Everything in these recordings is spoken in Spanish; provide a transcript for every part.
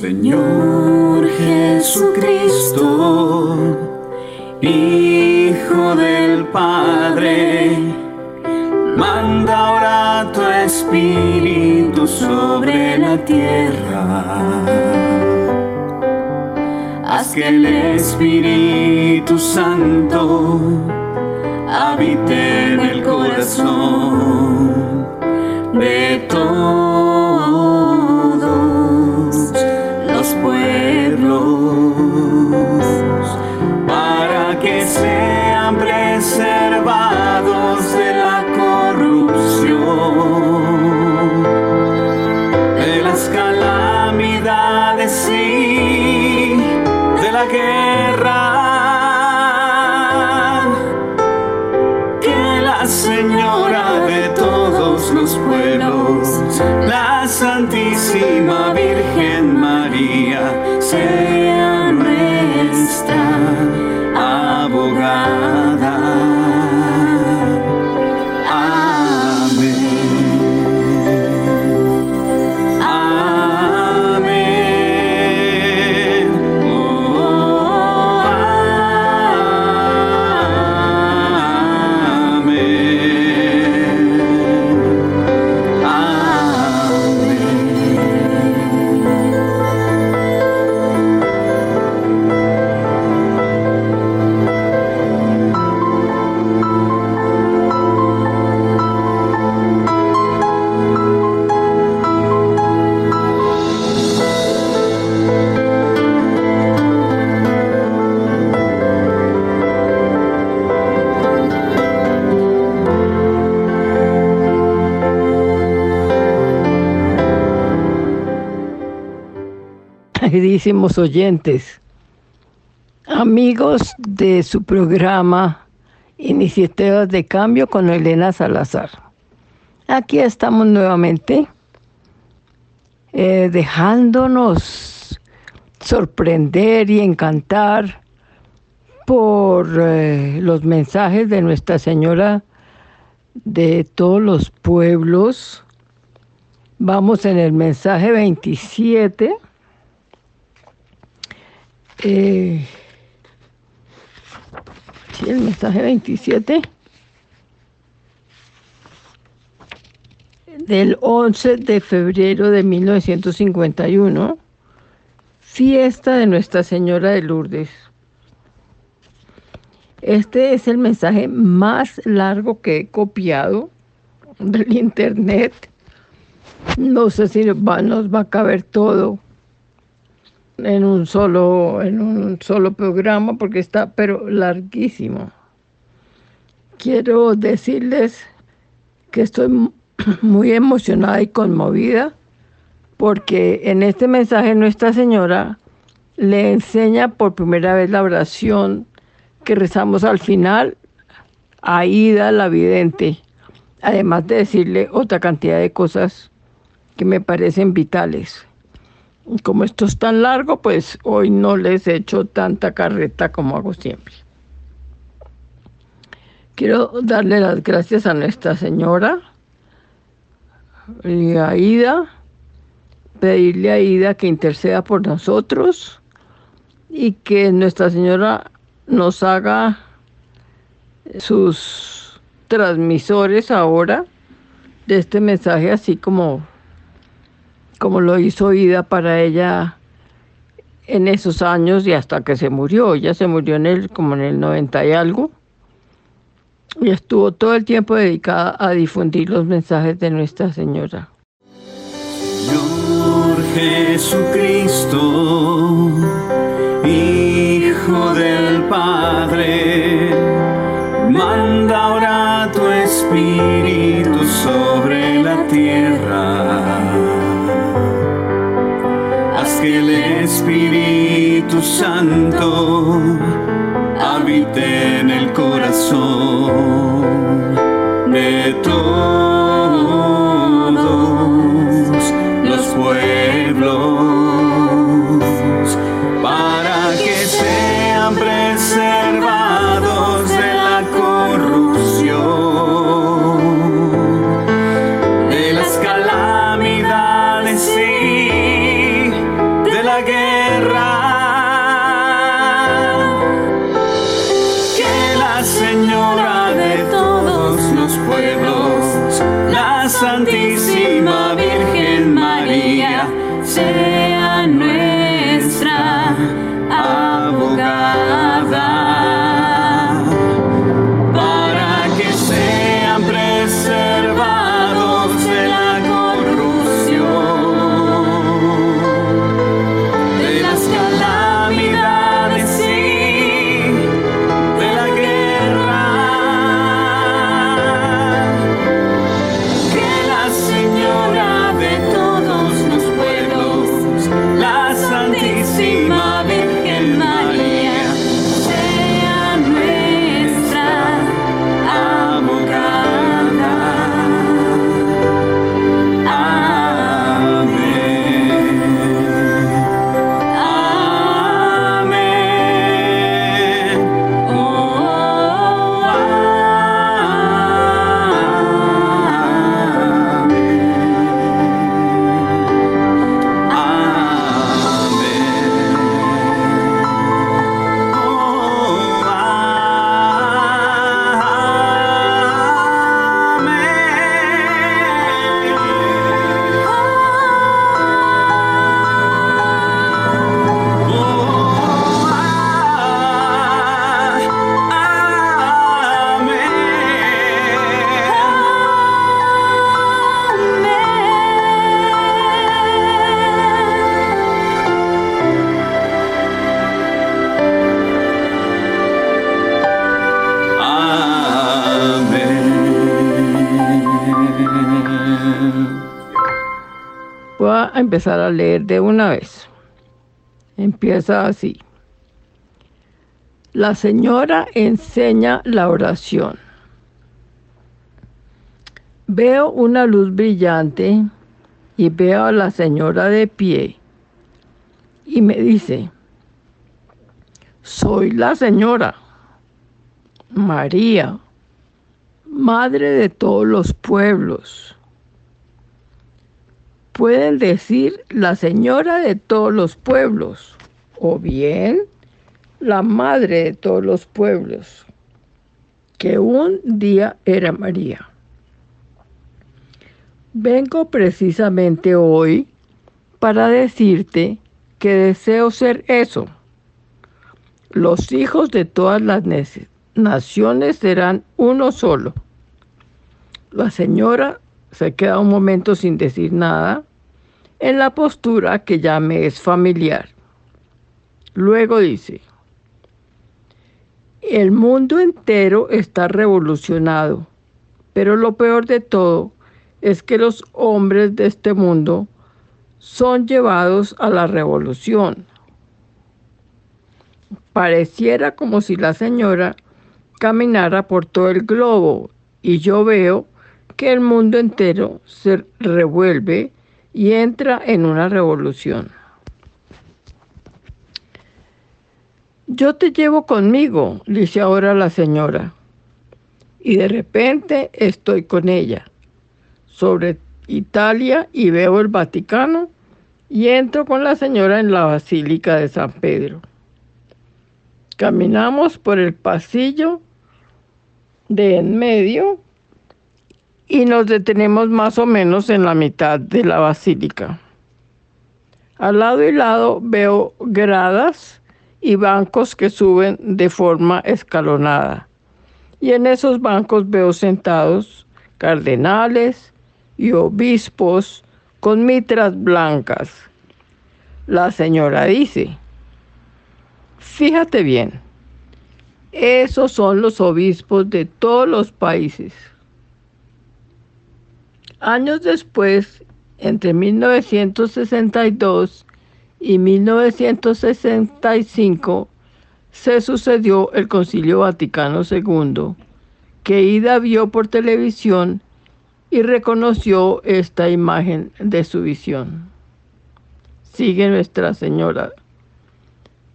Señor Jesucristo, Hijo del Padre, manda ahora tu Espíritu sobre la tierra. Haz que el Espíritu Santo habite en el corazón de todos queridísimos oyentes, amigos de su programa Iniciativas de Cambio con Elena Salazar. Aquí estamos nuevamente eh, dejándonos sorprender y encantar por eh, los mensajes de Nuestra Señora de todos los pueblos. Vamos en el mensaje 27. Eh, el mensaje 27 del 11 de febrero de 1951, fiesta de Nuestra Señora de Lourdes. Este es el mensaje más largo que he copiado del internet. No sé si nos va a caber todo en un solo, en un solo programa porque está pero larguísimo. Quiero decirles que estoy mu- muy emocionada y conmovida porque en este mensaje Nuestra Señora le enseña por primera vez la oración que rezamos al final a Ida la vidente, además de decirle otra cantidad de cosas que me parecen vitales. Como esto es tan largo, pues hoy no les he hecho tanta carreta como hago siempre. Quiero darle las gracias a Nuestra Señora y a Ida, pedirle a Ida que interceda por nosotros y que Nuestra Señora nos haga sus transmisores ahora de este mensaje, así como como lo hizo Ida para ella en esos años y hasta que se murió. Ella se murió en el, como en el 90 y algo. Y estuvo todo el tiempo dedicada a difundir los mensajes de Nuestra Señora. Señor Jesucristo, Hijo del Padre, Espíritu Santo habite en el corazón de todos a empezar a leer de una vez. Empieza así. La señora enseña la oración. Veo una luz brillante y veo a la señora de pie y me dice, soy la señora María, madre de todos los pueblos pueden decir la señora de todos los pueblos o bien la madre de todos los pueblos, que un día era María. Vengo precisamente hoy para decirte que deseo ser eso. Los hijos de todas las naciones serán uno solo. La señora se queda un momento sin decir nada en la postura que ya me es familiar. Luego dice, el mundo entero está revolucionado, pero lo peor de todo es que los hombres de este mundo son llevados a la revolución. Pareciera como si la señora caminara por todo el globo y yo veo que el mundo entero se revuelve y entra en una revolución. Yo te llevo conmigo, dice ahora la señora, y de repente estoy con ella sobre Italia y veo el Vaticano y entro con la señora en la Basílica de San Pedro. Caminamos por el pasillo de en medio y nos detenemos más o menos en la mitad de la basílica. Al lado y lado veo gradas y bancos que suben de forma escalonada. Y en esos bancos veo sentados cardenales y obispos con mitras blancas. La señora dice, fíjate bien, esos son los obispos de todos los países. Años después, entre 1962 y 1965, se sucedió el Concilio Vaticano II, que Ida vio por televisión y reconoció esta imagen de su visión. Sigue Nuestra Señora.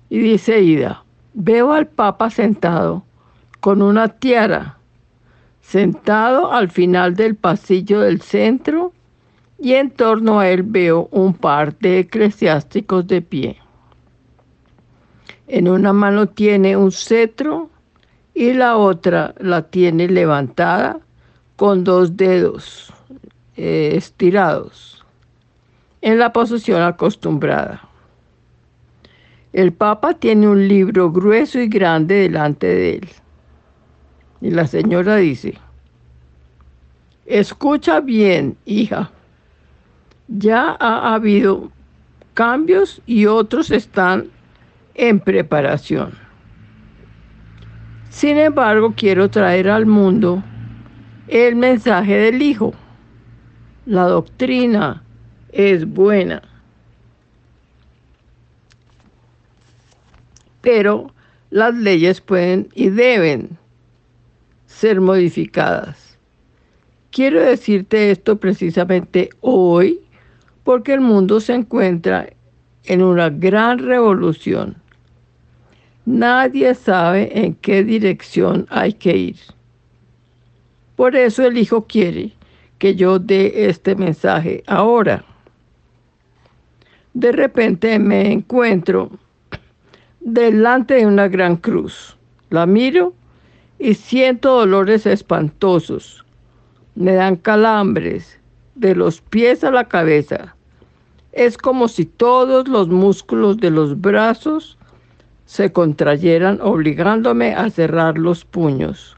Y dice Ida, veo al Papa sentado con una tiara sentado al final del pasillo del centro y en torno a él veo un par de eclesiásticos de pie. En una mano tiene un cetro y la otra la tiene levantada con dos dedos eh, estirados. en la posición acostumbrada. El Papa tiene un libro grueso y grande delante de él. Y la señora dice, escucha bien, hija, ya ha habido cambios y otros están en preparación. Sin embargo, quiero traer al mundo el mensaje del Hijo. La doctrina es buena. Pero las leyes pueden y deben ser modificadas. Quiero decirte esto precisamente hoy porque el mundo se encuentra en una gran revolución. Nadie sabe en qué dirección hay que ir. Por eso el Hijo quiere que yo dé este mensaje ahora. De repente me encuentro delante de una gran cruz. La miro y siento dolores espantosos. Me dan calambres de los pies a la cabeza. Es como si todos los músculos de los brazos se contrayeran obligándome a cerrar los puños.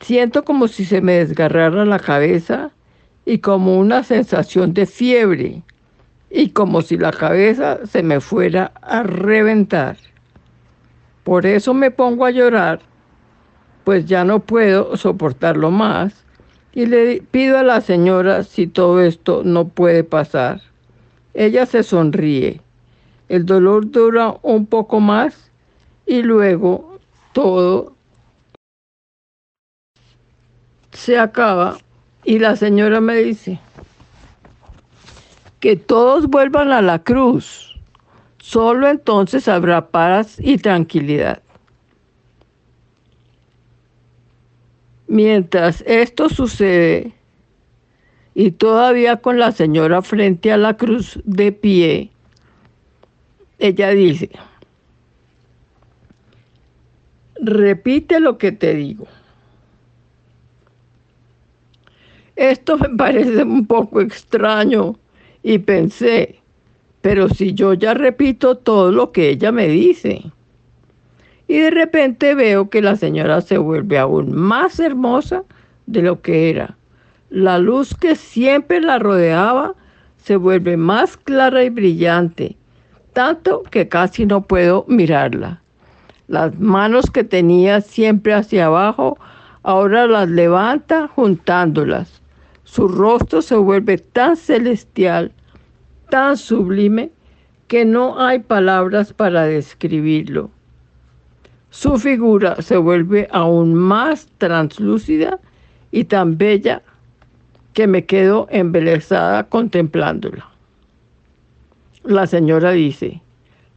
Siento como si se me desgarrara la cabeza y como una sensación de fiebre y como si la cabeza se me fuera a reventar. Por eso me pongo a llorar, pues ya no puedo soportarlo más y le pido a la señora si todo esto no puede pasar. Ella se sonríe. El dolor dura un poco más y luego todo se acaba y la señora me dice, que todos vuelvan a la cruz. Solo entonces habrá paz y tranquilidad. Mientras esto sucede, y todavía con la señora frente a la cruz de pie, ella dice, repite lo que te digo. Esto me parece un poco extraño y pensé, pero si yo ya repito todo lo que ella me dice. Y de repente veo que la señora se vuelve aún más hermosa de lo que era. La luz que siempre la rodeaba se vuelve más clara y brillante, tanto que casi no puedo mirarla. Las manos que tenía siempre hacia abajo, ahora las levanta juntándolas. Su rostro se vuelve tan celestial, tan sublime, que no hay palabras para describirlo. Su figura se vuelve aún más translúcida y tan bella que me quedo embelesada contemplándola. La señora dice,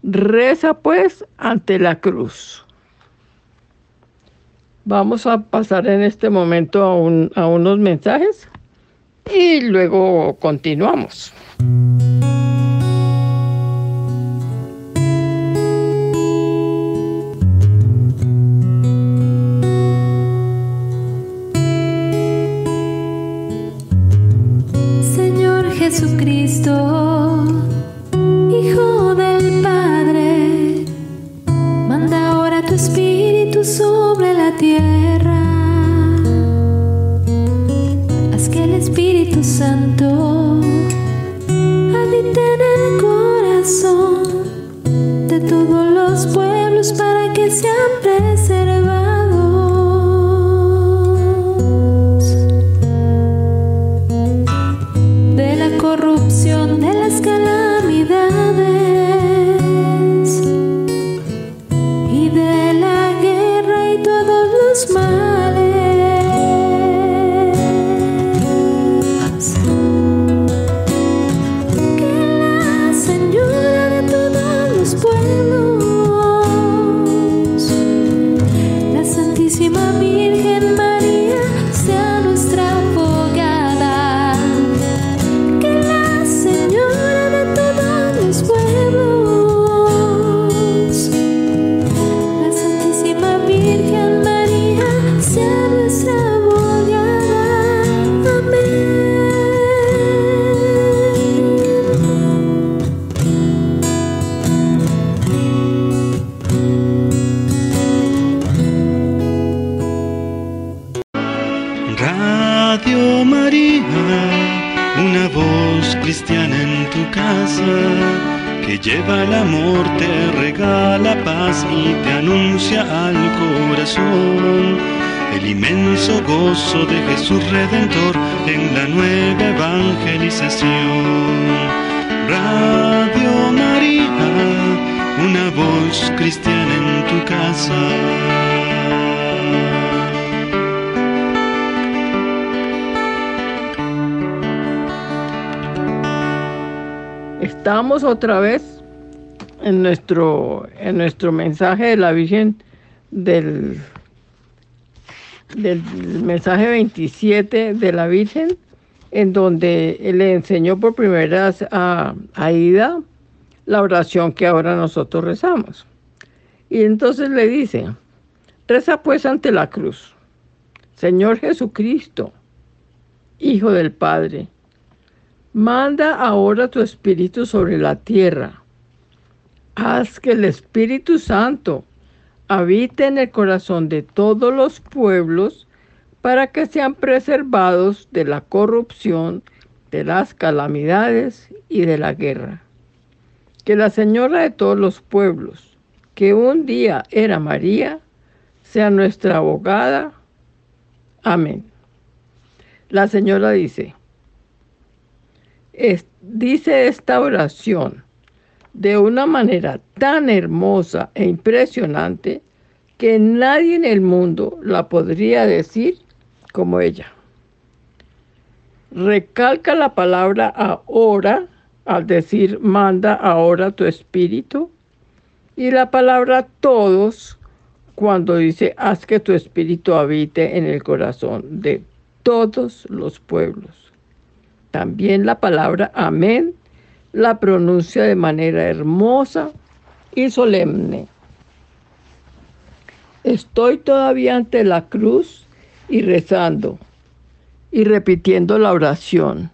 reza pues ante la cruz. Vamos a pasar en este momento a, a unos mensajes y luego continuamos. Estamos otra vez en nuestro, en nuestro mensaje de la Virgen del, del mensaje 27 de la Virgen, en donde le enseñó por primera vez a, a Ida la oración que ahora nosotros rezamos. Y entonces le dice, reza pues ante la cruz, Señor Jesucristo, Hijo del Padre, Manda ahora tu Espíritu sobre la tierra. Haz que el Espíritu Santo habite en el corazón de todos los pueblos para que sean preservados de la corrupción, de las calamidades y de la guerra. Que la Señora de todos los pueblos, que un día era María, sea nuestra abogada. Amén. La Señora dice, dice esta oración de una manera tan hermosa e impresionante que nadie en el mundo la podría decir como ella. Recalca la palabra ahora al decir manda ahora tu espíritu y la palabra todos cuando dice haz que tu espíritu habite en el corazón de todos los pueblos. También la palabra amén la pronuncia de manera hermosa y solemne. Estoy todavía ante la cruz y rezando y repitiendo la oración.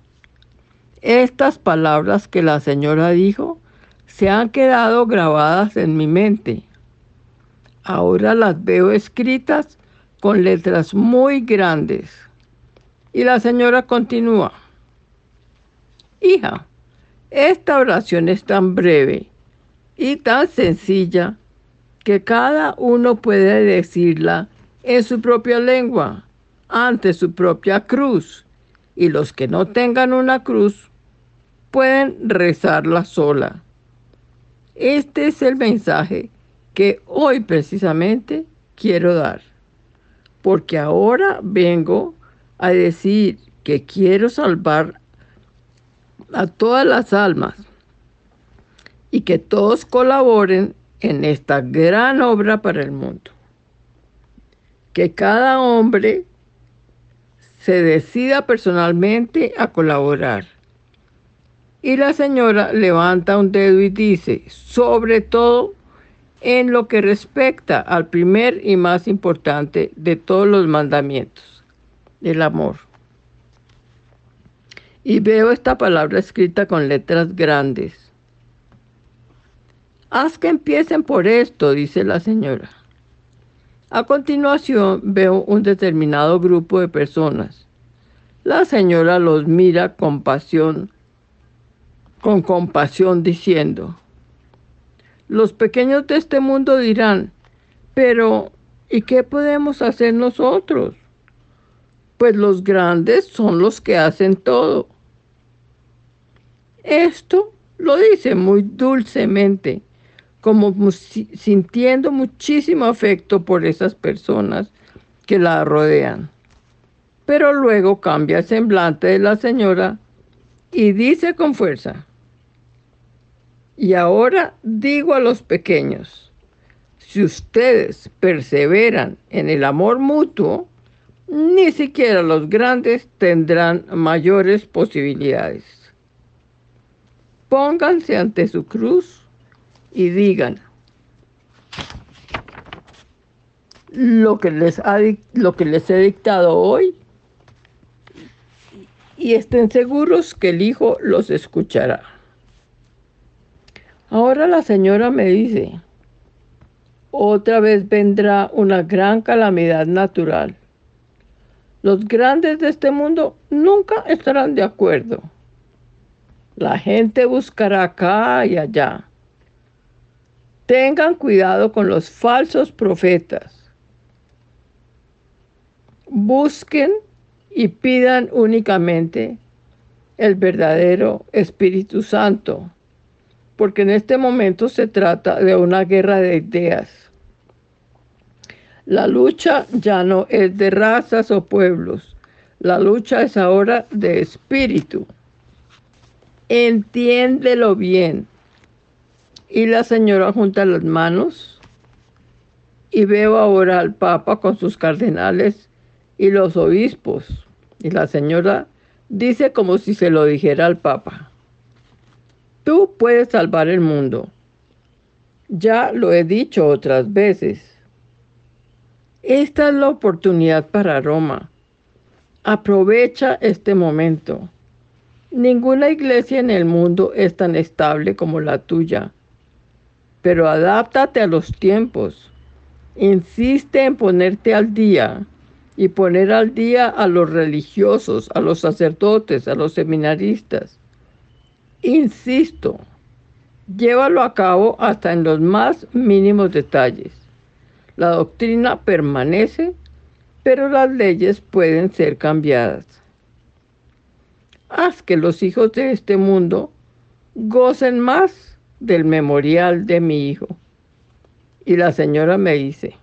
Estas palabras que la señora dijo se han quedado grabadas en mi mente. Ahora las veo escritas con letras muy grandes. Y la señora continúa. Hija, esta oración es tan breve y tan sencilla que cada uno puede decirla en su propia lengua, ante su propia cruz, y los que no tengan una cruz pueden rezarla sola. Este es el mensaje que hoy precisamente quiero dar, porque ahora vengo a decir que quiero salvar a todas las almas y que todos colaboren en esta gran obra para el mundo. Que cada hombre se decida personalmente a colaborar. Y la señora levanta un dedo y dice, sobre todo en lo que respecta al primer y más importante de todos los mandamientos, el amor y veo esta palabra escrita con letras grandes. Haz que empiecen por esto, dice la señora. A continuación veo un determinado grupo de personas. La señora los mira con pasión, con compasión, diciendo, los pequeños de este mundo dirán, pero ¿y qué podemos hacer nosotros? Pues los grandes son los que hacen todo. Esto lo dice muy dulcemente, como sintiendo muchísimo afecto por esas personas que la rodean. Pero luego cambia el semblante de la señora y dice con fuerza, y ahora digo a los pequeños, si ustedes perseveran en el amor mutuo, ni siquiera los grandes tendrán mayores posibilidades pónganse ante su cruz y digan lo que les, ha, lo que les he dictado hoy y estén seguros que el Hijo los escuchará. Ahora la señora me dice, otra vez vendrá una gran calamidad natural. Los grandes de este mundo nunca estarán de acuerdo La gente buscará acá y allá. Tengan cuidado con los falsos profetas. Busquen y pidan únicamente el verdadero Espíritu Santo, porque en este momento se trata de una guerra de ideas. La lucha ya no es de razas o pueblos, la lucha es ahora de espíritu. Entiéndelo bien. Y la señora junta las manos y veo ahora al Papa con sus cardenales y los obispos. Y la señora dice como si se lo dijera al Papa. Tú puedes salvar el mundo. Ya lo he dicho otras veces. Esta es la oportunidad para Roma. Aprovecha este momento. Ninguna iglesia en el mundo es tan estable como la tuya, pero adáptate a los tiempos. Insiste en ponerte al día y poner al día a los religiosos, a los sacerdotes, a los seminaristas. Insisto, llévalo a cabo hasta en los más mínimos detalles. La doctrina permanece, pero las leyes pueden ser cambiadas. Haz que los hijos de este mundo gocen más del memorial de mi hijo. Y la señora me dice,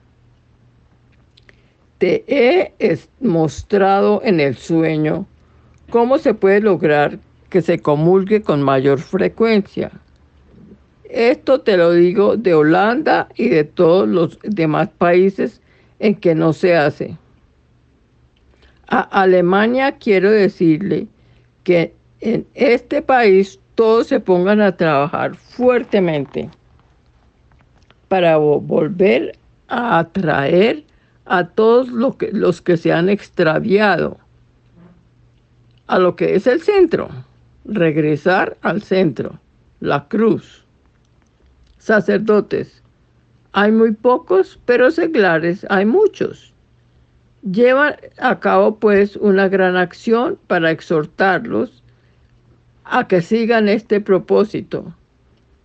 te he mostrado en el sueño cómo se puede lograr que se comulgue con mayor frecuencia. Esto te lo digo de Holanda y de todos los demás países en que no se hace. A Alemania quiero decirle que en este país todos se pongan a trabajar fuertemente para volver a atraer a todos los que se han extraviado a lo que es el centro, regresar al centro, la cruz. Sacerdotes, hay muy pocos, pero seglares hay muchos. Llevan a cabo pues una gran acción para exhortarlos a que sigan este propósito.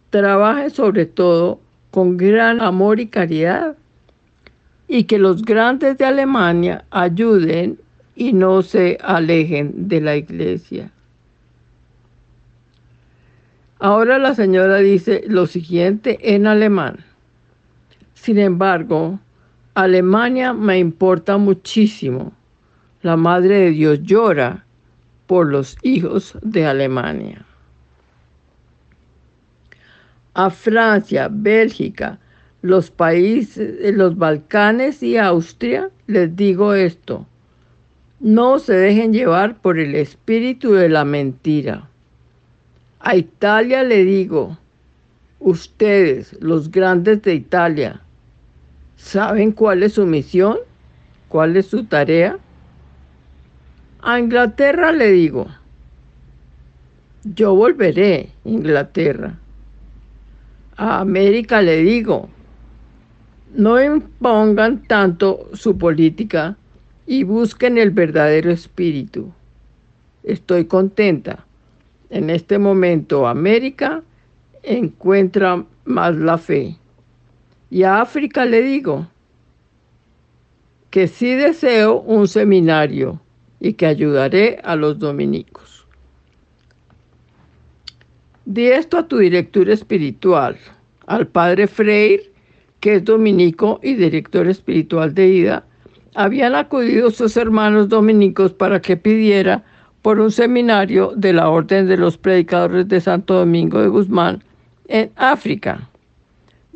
Trabajen sobre todo con gran amor y caridad y que los grandes de Alemania ayuden y no se alejen de la iglesia. Ahora la señora dice lo siguiente en alemán. Sin embargo, Alemania me importa muchísimo. La Madre de Dios llora por los hijos de Alemania. A Francia, Bélgica, los países, los Balcanes y Austria, les digo esto, no se dejen llevar por el espíritu de la mentira. A Italia le digo, ustedes, los grandes de Italia, ¿saben cuál es su misión? ¿Cuál es su tarea? A Inglaterra le digo, yo volveré, Inglaterra. A América le digo, no impongan tanto su política y busquen el verdadero espíritu. Estoy contenta. En este momento América encuentra más la fe. Y a África le digo que sí deseo un seminario y que ayudaré a los dominicos. Di esto a tu director espiritual, al padre Freire que es dominico y director espiritual de IDA, habían acudido sus hermanos dominicos para que pidiera por un seminario de la Orden de los Predicadores de Santo Domingo de Guzmán en África.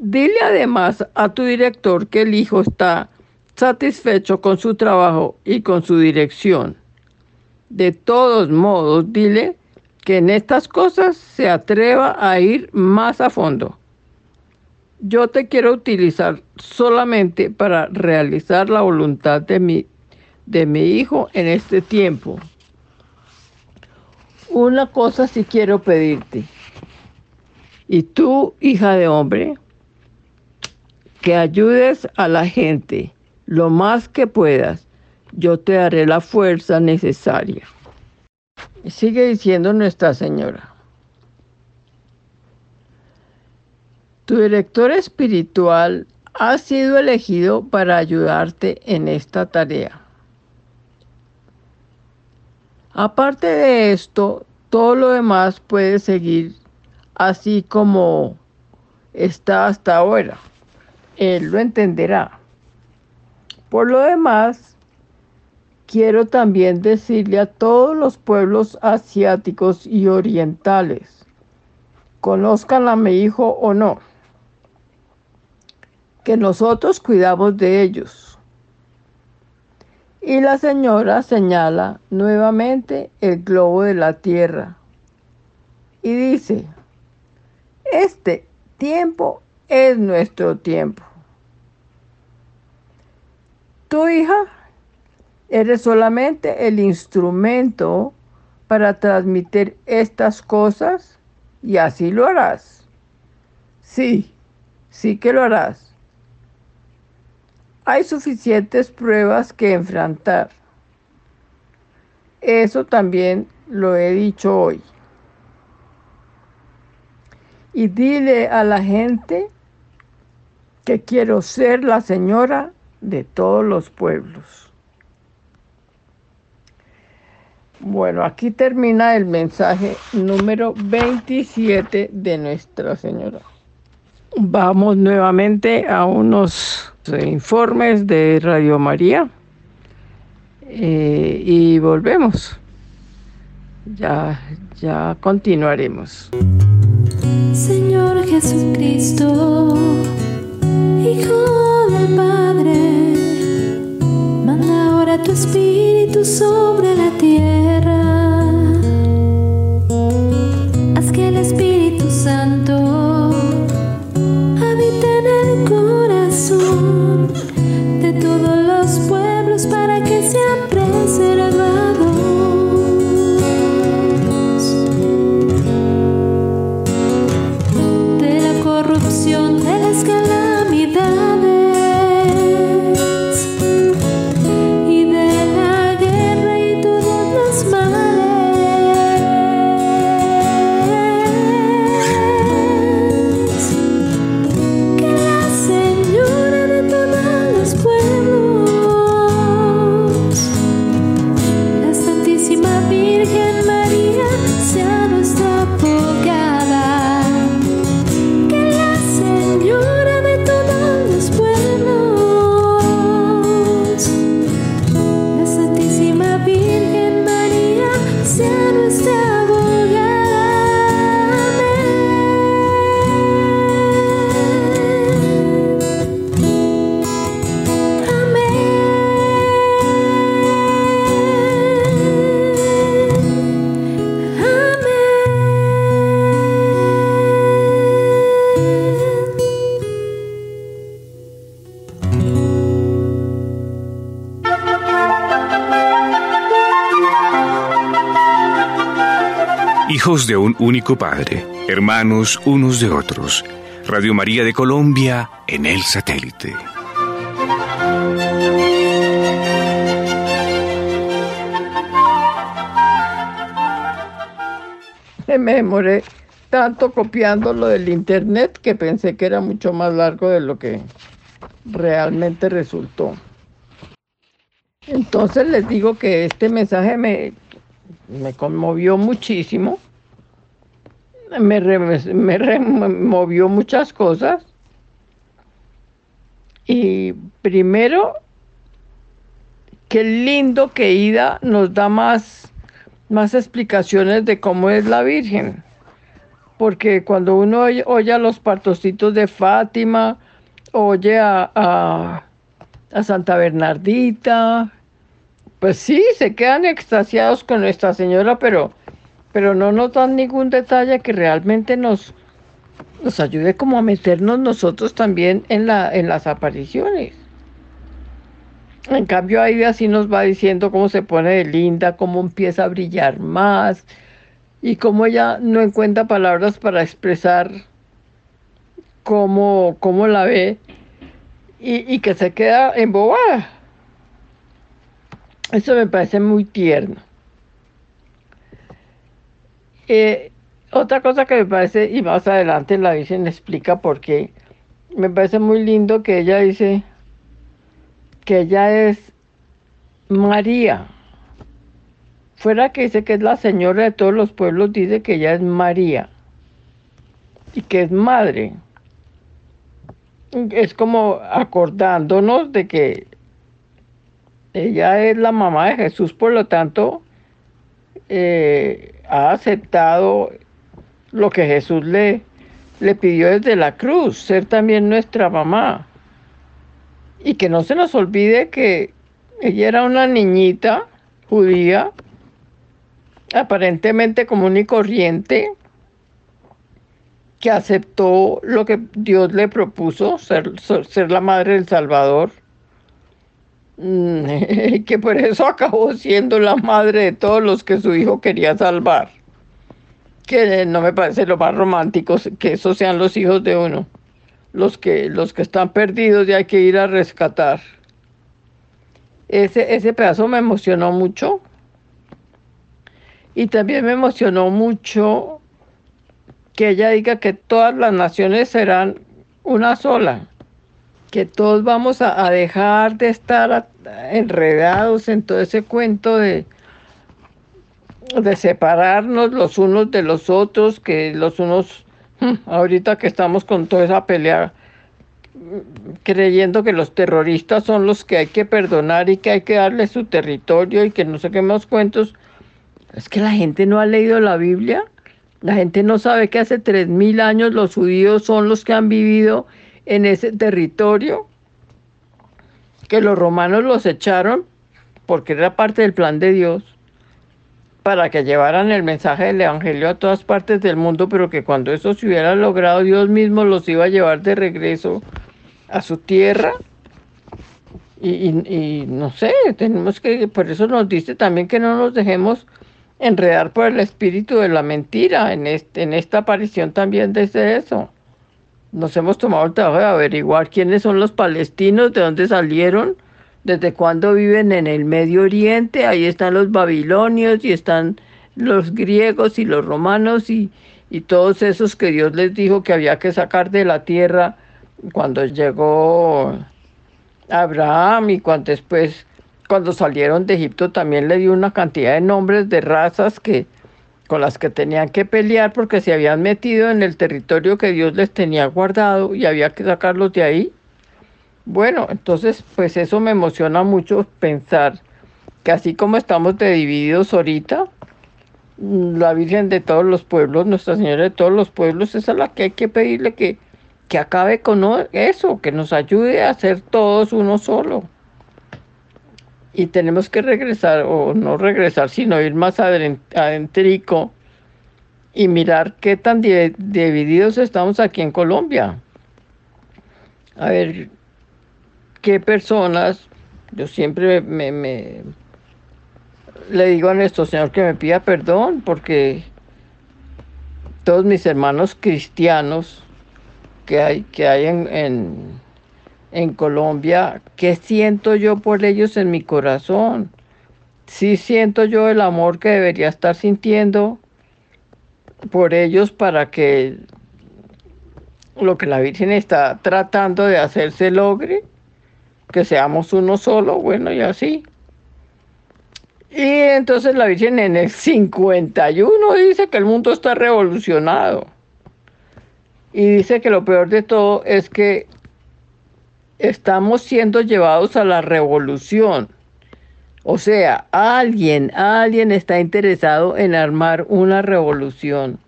Dile además a tu director que el hijo está satisfecho con su trabajo y con su dirección. De todos modos, dile que en estas cosas se atreva a ir más a fondo yo te quiero utilizar solamente para realizar la voluntad de mi, de mi hijo en este tiempo. Una cosa sí quiero pedirte. Y tú, hija de hombre, que ayudes a la gente lo más que puedas. Yo te daré la fuerza necesaria. Sigue diciendo Nuestra Señora. Tu director espiritual ha sido elegido para ayudarte en esta tarea. Aparte de esto, todo lo demás puede seguir así como está hasta ahora. Él lo entenderá. Por lo demás, quiero también decirle a todos los pueblos asiáticos y orientales, conozcan a mi hijo o no, que nosotros cuidamos de ellos. Y la señora señala nuevamente el globo de la tierra y dice, este tiempo es nuestro tiempo. Tu hija eres solamente el instrumento para transmitir estas cosas y así lo harás. Sí, sí que lo harás. Hay suficientes pruebas que enfrentar. Eso también lo he dicho hoy. Y dile a la gente que quiero ser la señora de todos los pueblos. Bueno, aquí termina el mensaje número 27 de Nuestra Señora. Vamos nuevamente a unos informes de Radio María eh, y volvemos. Ya, ya continuaremos. Señor Jesucristo, de todos los pueblos para que sean preservados Hijos de un único Padre, hermanos unos de otros. Radio María de Colombia en el satélite. Me demoré tanto copiando lo del internet que pensé que era mucho más largo de lo que realmente resultó. Entonces les digo que este mensaje me, me conmovió muchísimo, me, re- me removió muchas cosas. Y primero, qué lindo que Ida nos da más, más explicaciones de cómo es la Virgen. Porque cuando uno oye, oye a los partocitos de Fátima, oye a, a, a Santa Bernardita, pues sí, se quedan extasiados con Nuestra Señora, pero, pero no notan ningún detalle que realmente nos, nos ayude como a meternos nosotros también en, la, en las apariciones. En cambio, ahí así nos va diciendo cómo se pone de linda, cómo empieza a brillar más y cómo ella no encuentra palabras para expresar cómo, cómo la ve y, y que se queda embobada. Eso me parece muy tierno. Eh, Otra cosa que me parece, y más adelante la Virgen explica por qué, me parece muy lindo que ella dice que ella es María. Fuera que dice que es la señora de todos los pueblos, dice que ella es María y que es madre. Es como acordándonos de que ella es la mamá de Jesús, por lo tanto, eh, ha aceptado lo que Jesús le, le pidió desde la cruz, ser también nuestra mamá. Y que no se nos olvide que ella era una niñita judía, aparentemente común y corriente, que aceptó lo que Dios le propuso, ser, ser la madre del Salvador, que por eso acabó siendo la madre de todos los que su hijo quería salvar. Que no me parece lo más romántico que esos sean los hijos de uno, los que, los que están perdidos y hay que ir a rescatar. Ese, ese pedazo me emocionó mucho. Y también me emocionó mucho que ella diga que todas las naciones serán una sola, que todos vamos a, dejar de estar enredados en todo ese cuento de, de separarnos los unos de los otros, que los unos, hmm, ahorita que estamos con toda esa pelea, creyendo que los terroristas son los que hay que perdonar y que hay que darle su territorio y que no sé qué más cuentos, es que la gente no ha leído la Biblia. La gente no sabe que hace tres mil años los judíos son los que han vivido en ese territorio, que los romanos los echaron porque era parte del plan de Dios para que llevaran el mensaje del Evangelio a todas partes del mundo, pero que cuando eso se hubiera logrado, Dios mismo los iba a llevar de regreso a su tierra. Y, no sé, tenemos que, por eso nos dice también que no nos dejemos enredar por el espíritu de la mentira. En, este, en esta aparición también desde eso. Nos hemos tomado el trabajo de averiguar quiénes son los palestinos, de dónde salieron, desde cuándo viven en el Medio Oriente. Ahí están los babilonios y están los griegos y los romanos y, y todos esos que Dios les dijo que había que sacar de la tierra cuando llegó Abraham y cuando después cuando salieron de Egipto también le dio una cantidad de nombres de razas que con las que tenían que pelear porque se habían metido en el territorio que Dios les tenía guardado y había que sacarlos de ahí. Bueno, entonces pues eso me emociona mucho pensar que así como estamos de divididos ahorita, mm, la Virgen de todos los pueblos, Nuestra Señora de todos los pueblos, es a la que hay que pedirle que, que acabe con eso, que nos ayude a ser todos uno solo y tenemos que regresar, o no regresar, sino ir más adentrico y mirar qué tan divididos estamos aquí en Colombia. A ver, qué personas, yo siempre me, le digo a nuestro Señor que me pida perdón porque todos mis hermanos cristianos que hay, que hay en Colombia, ¿qué siento yo por ellos en mi corazón? Sí siento yo el amor que debería estar sintiendo por ellos para que lo que la Virgen está tratando de hacer se logre, que seamos uno solo, bueno, y así. Y entonces la Virgen en el 51 dice que el mundo está revolucionado. Y dice que lo peor de todo es que estamos siendo llevados a la revolución. O sea, alguien, alguien está interesado en armar una revolución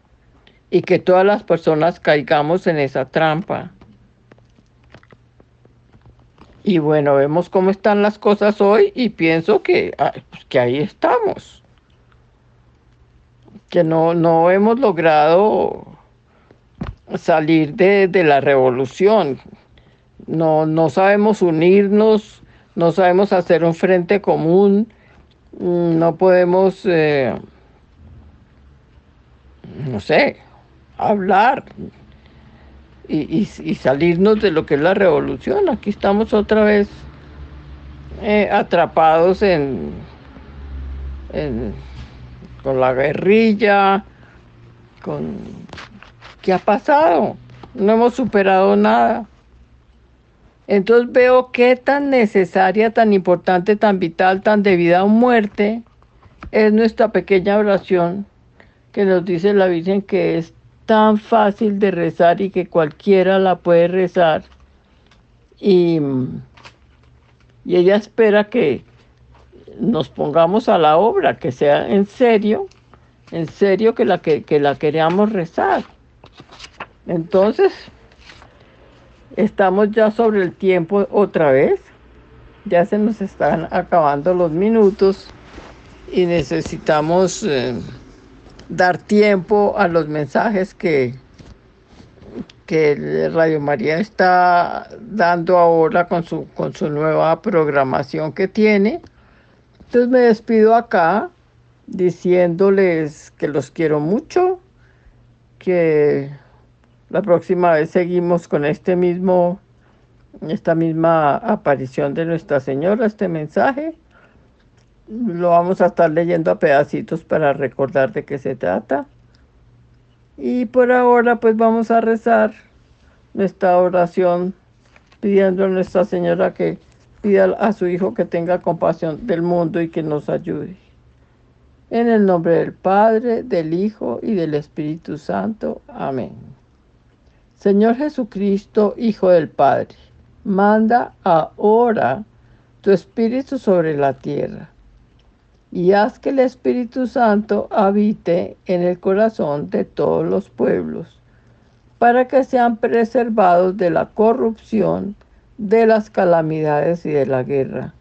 y que todas las personas caigamos en esa trampa. Y bueno, vemos cómo están las cosas hoy y pienso que, pues, que ahí estamos. Que no, no hemos logrado salir de, de la revolución no, no sabemos unirnos, no sabemos hacer un frente común, mm, no podemos, eh, no sé, hablar y, salirnos de lo que es la revolución. Aquí estamos otra vez eh, atrapados en, con la guerrilla, con ¿qué ha pasado? No hemos superado nada. Entonces veo qué tan necesaria, tan importante, tan vital, tan de vida o muerte es nuestra pequeña oración que nos dice la Virgen que es tan fácil de rezar y que cualquiera la puede rezar. Y, y ella espera que nos pongamos a la obra, que sea en serio, en serio que la, que, que la queramos rezar. Entonces, Estamos ya sobre el tiempo otra vez. Ya se nos están acabando los minutos y necesitamos eh, dar tiempo a los mensajes que, que Radio María está dando ahora con su, con su nueva programación que tiene. Entonces me despido acá diciéndoles que los quiero mucho, que la próxima vez seguimos con este mismo, esta misma aparición de Nuestra Señora, este mensaje. Lo vamos a estar leyendo a pedacitos para recordar de qué se trata. Y por ahora pues vamos a rezar nuestra oración pidiendo a Nuestra Señora que pida a su Hijo que tenga compasión del mundo y que nos ayude. En el nombre del Padre, del Hijo y del Espíritu Santo. Amén. Señor Jesucristo, Hijo del Padre, manda ahora tu Espíritu sobre la tierra y haz que el Espíritu Santo habite en el corazón de todos los pueblos, para que sean preservados de la corrupción, de las calamidades y de la guerra.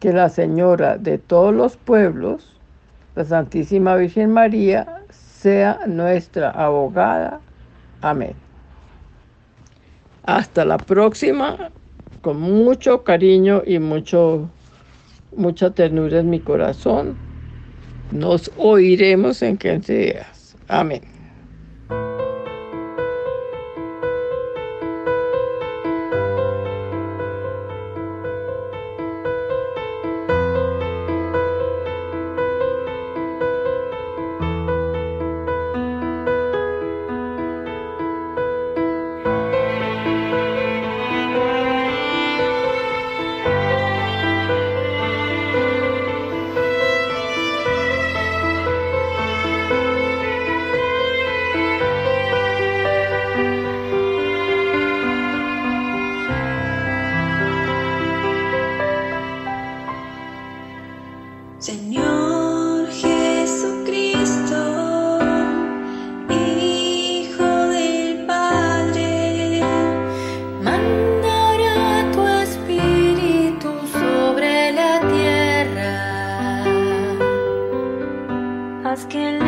Que la Señora de todos los pueblos, la Santísima Virgen María, sea nuestra abogada. Amén. Hasta la próxima, con mucho cariño y mucho, mucha ternura en mi corazón. Nos oiremos en 15 días. Amén. Santo